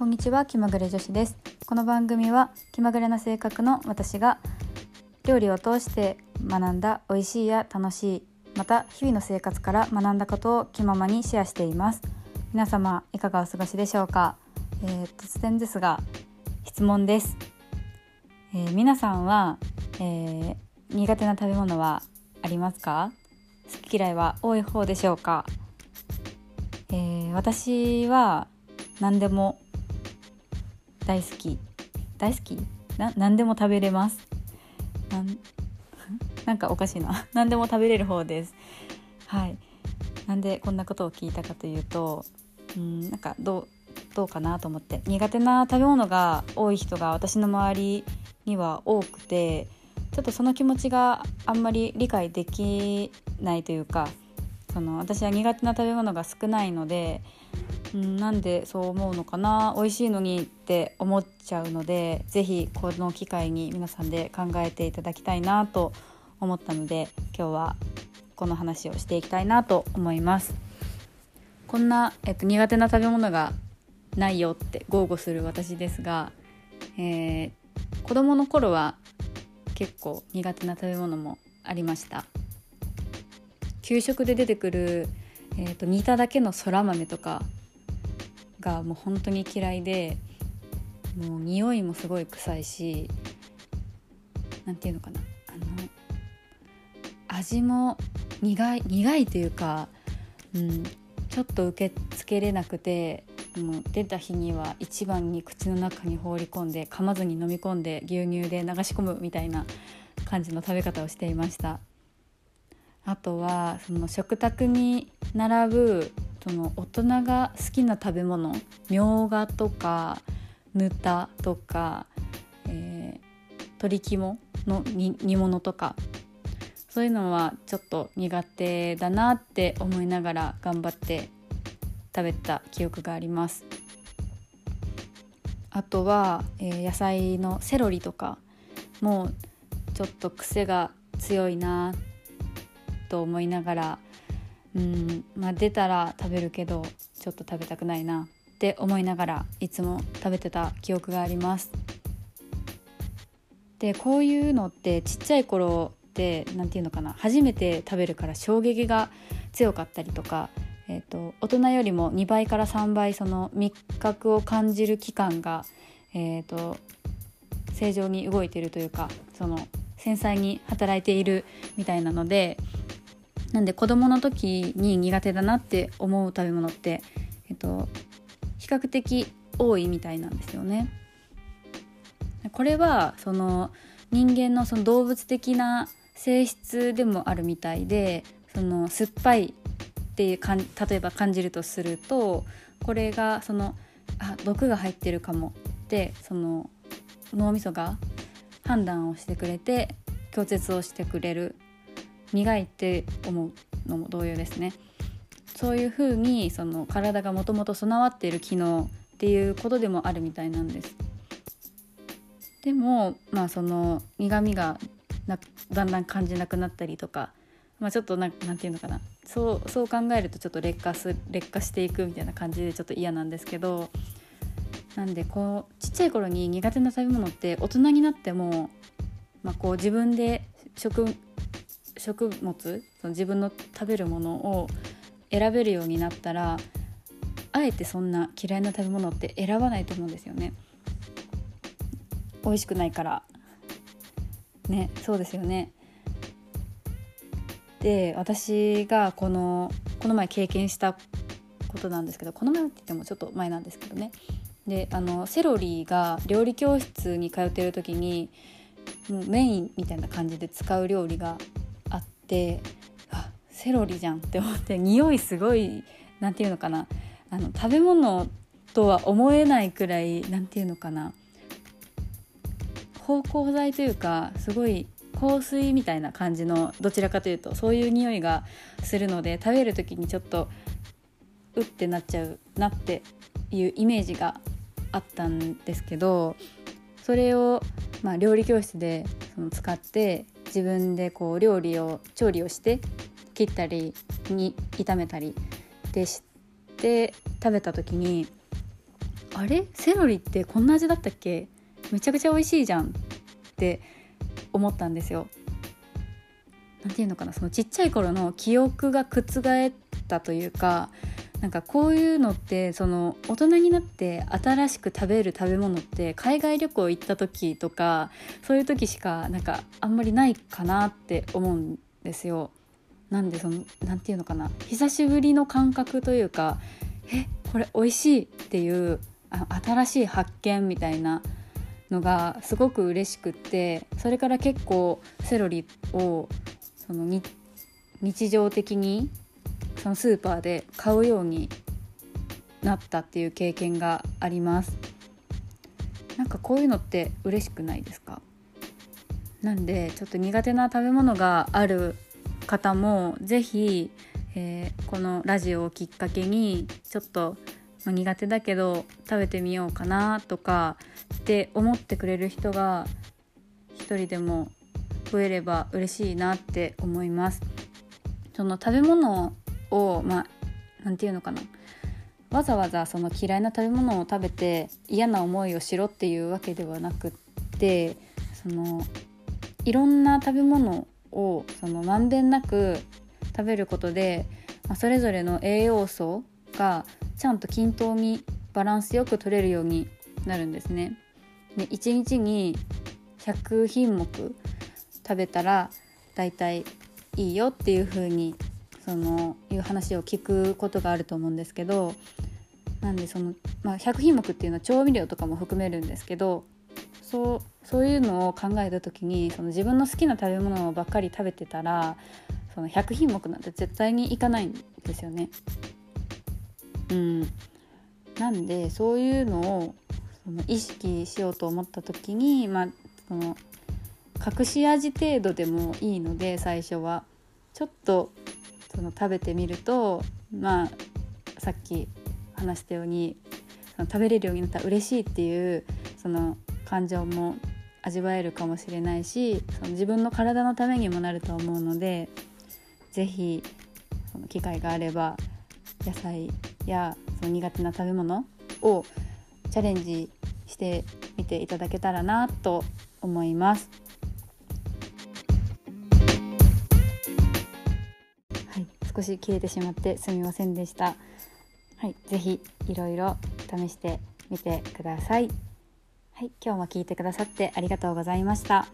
こんにちは気まぐれ女子です。この番組は気まぐれな性格の私が料理を通して学んだ美味しいや楽しいまた日々の生活から学んだことを気ままにシェアしています。皆様いかがお過ごしでしょうか、えー、突然ですが質問です、えー、皆さんは、えー、苦手な食べ物はありますか？好き嫌いは多い方でしょうか、え私は何でも大好き。大好き？な何でも食べれます。なん なんかおかしいな。何でも食べれる方です。はい。なんでこんなことを聞いたかというとうんなんかどうどうかなと思って。苦手な食べ物が多い人が私の周りには多くてちょっとその気持ちがあんまり理解できないというかその私は苦手な食べ物が少ないのでうん、なんでそう思うのかな美味しいのにって思っちゃうので是非この機会に皆さんで考えていただきたいなと思ったので今日はこの話をしていきたいなと思います。こんな、えっと、苦手な食べ物がないよって豪語する私ですが、えー、子供の頃は結構苦手な食べ物もありました給食で出てくる、えー、と煮ただけのそら豆とかがもう本当に嫌いでもう匂いもすごい臭いし何て言うのかなあの味も苦い苦いというか、うん、ちょっと受け付けれなくてもう出た日には一番に口の中に放り込んで噛まずに飲み込んで牛乳で流し込むみたいな感じの食べ方をしていました。あとはその食卓に並ぶその大人が好きな食べ物みょうがとかぬたとか、えー、鶏肝の煮物とかそういうのはちょっと苦手だなって思いながら頑張って食べた記憶があります。あとは、えー、野菜のセロリとかもちょっと癖が強いなと思いながらうんまあ出たら食べるけどちょっと食べたくないなって思いながらいつも食べてた記憶があります。でこういうのってちっちゃい頃って何て言うのかな初めて食べるから衝撃が強かったりとか、えーと、大人よりも2倍から3倍その味覚を感じる期間が、えーと正常に動いてるというかその繊細に働いているみたいなのでなんで子供の時に苦手だなって思う食べ物って、えっと、比較的多いみたいなんですよね。これはその人間のその動物的な性質でもあるみたいでその酸っぱいってかん例えば感じるとするとこれがそのあ毒が入ってるかもってその脳みそが判断をしてくれて拒絶をしてくれる苦いって思うのも同様ですね。そういうふうにその体がもともと備わっている機能っていうことでもあるみたいなんです。でもまあその苦みがだんだん感じなくなったりとか、まあ、ちょっと何て言うのかな。そうそう考えるとちょっと劣化す劣化していくみたいな感じでちょっと嫌なんですけどなんでこうちっちゃい頃に苦手な食べ物って大人になっても、まあ、こう自分で食食物その自分の食べるものを選べるようになったらあえてそんな嫌いな食べ物って選ばないと思うんですよね。美味しくないから。ねそうですよね。で私がこのこの前経験したことなんですけどこの前って言ってもちょっと前なんですけどね。であのセロリが料理教室に通ってる時にもうメインみたいな感じで使う料理がてあセロリじゃんって思って匂いすごい何て言うのかな。あの食べ物とは思えないくらい何て言うのかな。芳香剤というかすごい香水みたいな感じのどちらかというとそういう匂いがするので食べる時にちょっとうってなっちゃうなっていうイメージがあったんですけどそれを、まあ、料理教室でその使って自分でこう料理を調理をして切ったりに炒めたりでして食べた時にあれ？セロリってこんな味だったっけ？めちゃくちゃ美味しいじゃんって思ったんですよ。なんていうのかな？そのちっちゃい頃の記憶が覆ったというかなんかこういうのってその大人になって新しく食べる食べ物って海外旅行行った時とかそういう時しかなんかあんまりないかなって思うんですよ。なんでそのなんていうのかな久しぶりの感覚というかえこれ美味しいっていうあ新しい発見みたいなのがすごく嬉しくってそれから結構セロリをその日常的にそのスーパーで買うようになったっていう経験がありますなんかこういうのって嬉しくないですか？なんでちょっと苦手な食べ物がある方も是非、えー、このラジオをきっかけにちょっと、まあ、苦手だけど食べてみようかなとかって思ってくれる人が一人でも増えれば嬉しいなって思います。その食べ物をまあ何て言うのかなわざわざその嫌いな食べ物を食べて嫌な思いをしろっていうわけではなくってそのいろんな食べ物をそのまんべんなく食べることで、まあ、それぞれの栄養素がちゃんと均等にバランスよく取れるようになるんですね。で1日に100品目食べたらだいたいいいよっていう風にそのいう話を聞くことがあると思うんですけどなんでその、まあ、100品目っていうのは調味料とかも含めるんですけどそうそういうのを考えた時にその自分の好きな食べ物ばっかり食べてたらその100品目なんて絶対にいかないんですよね。うん、なんでそういうのをその意識しようと思った時に、まあ、その隠し味程度でもいいので最初はちょっとその食べてみるとまあさっき話したようにその食べれるようになったら嬉しいっていうその感情も味わえるかもしれないしその自分の体のためにもなると思うので是非その機会があれば野菜やその苦手な食べ物をチャレンジしてみていただけたらなと思います。少し切れてしまってすみませんでした。はい、ぜひいろいろ試してみてください。はい、今日も聞いてくださってありがとうございました。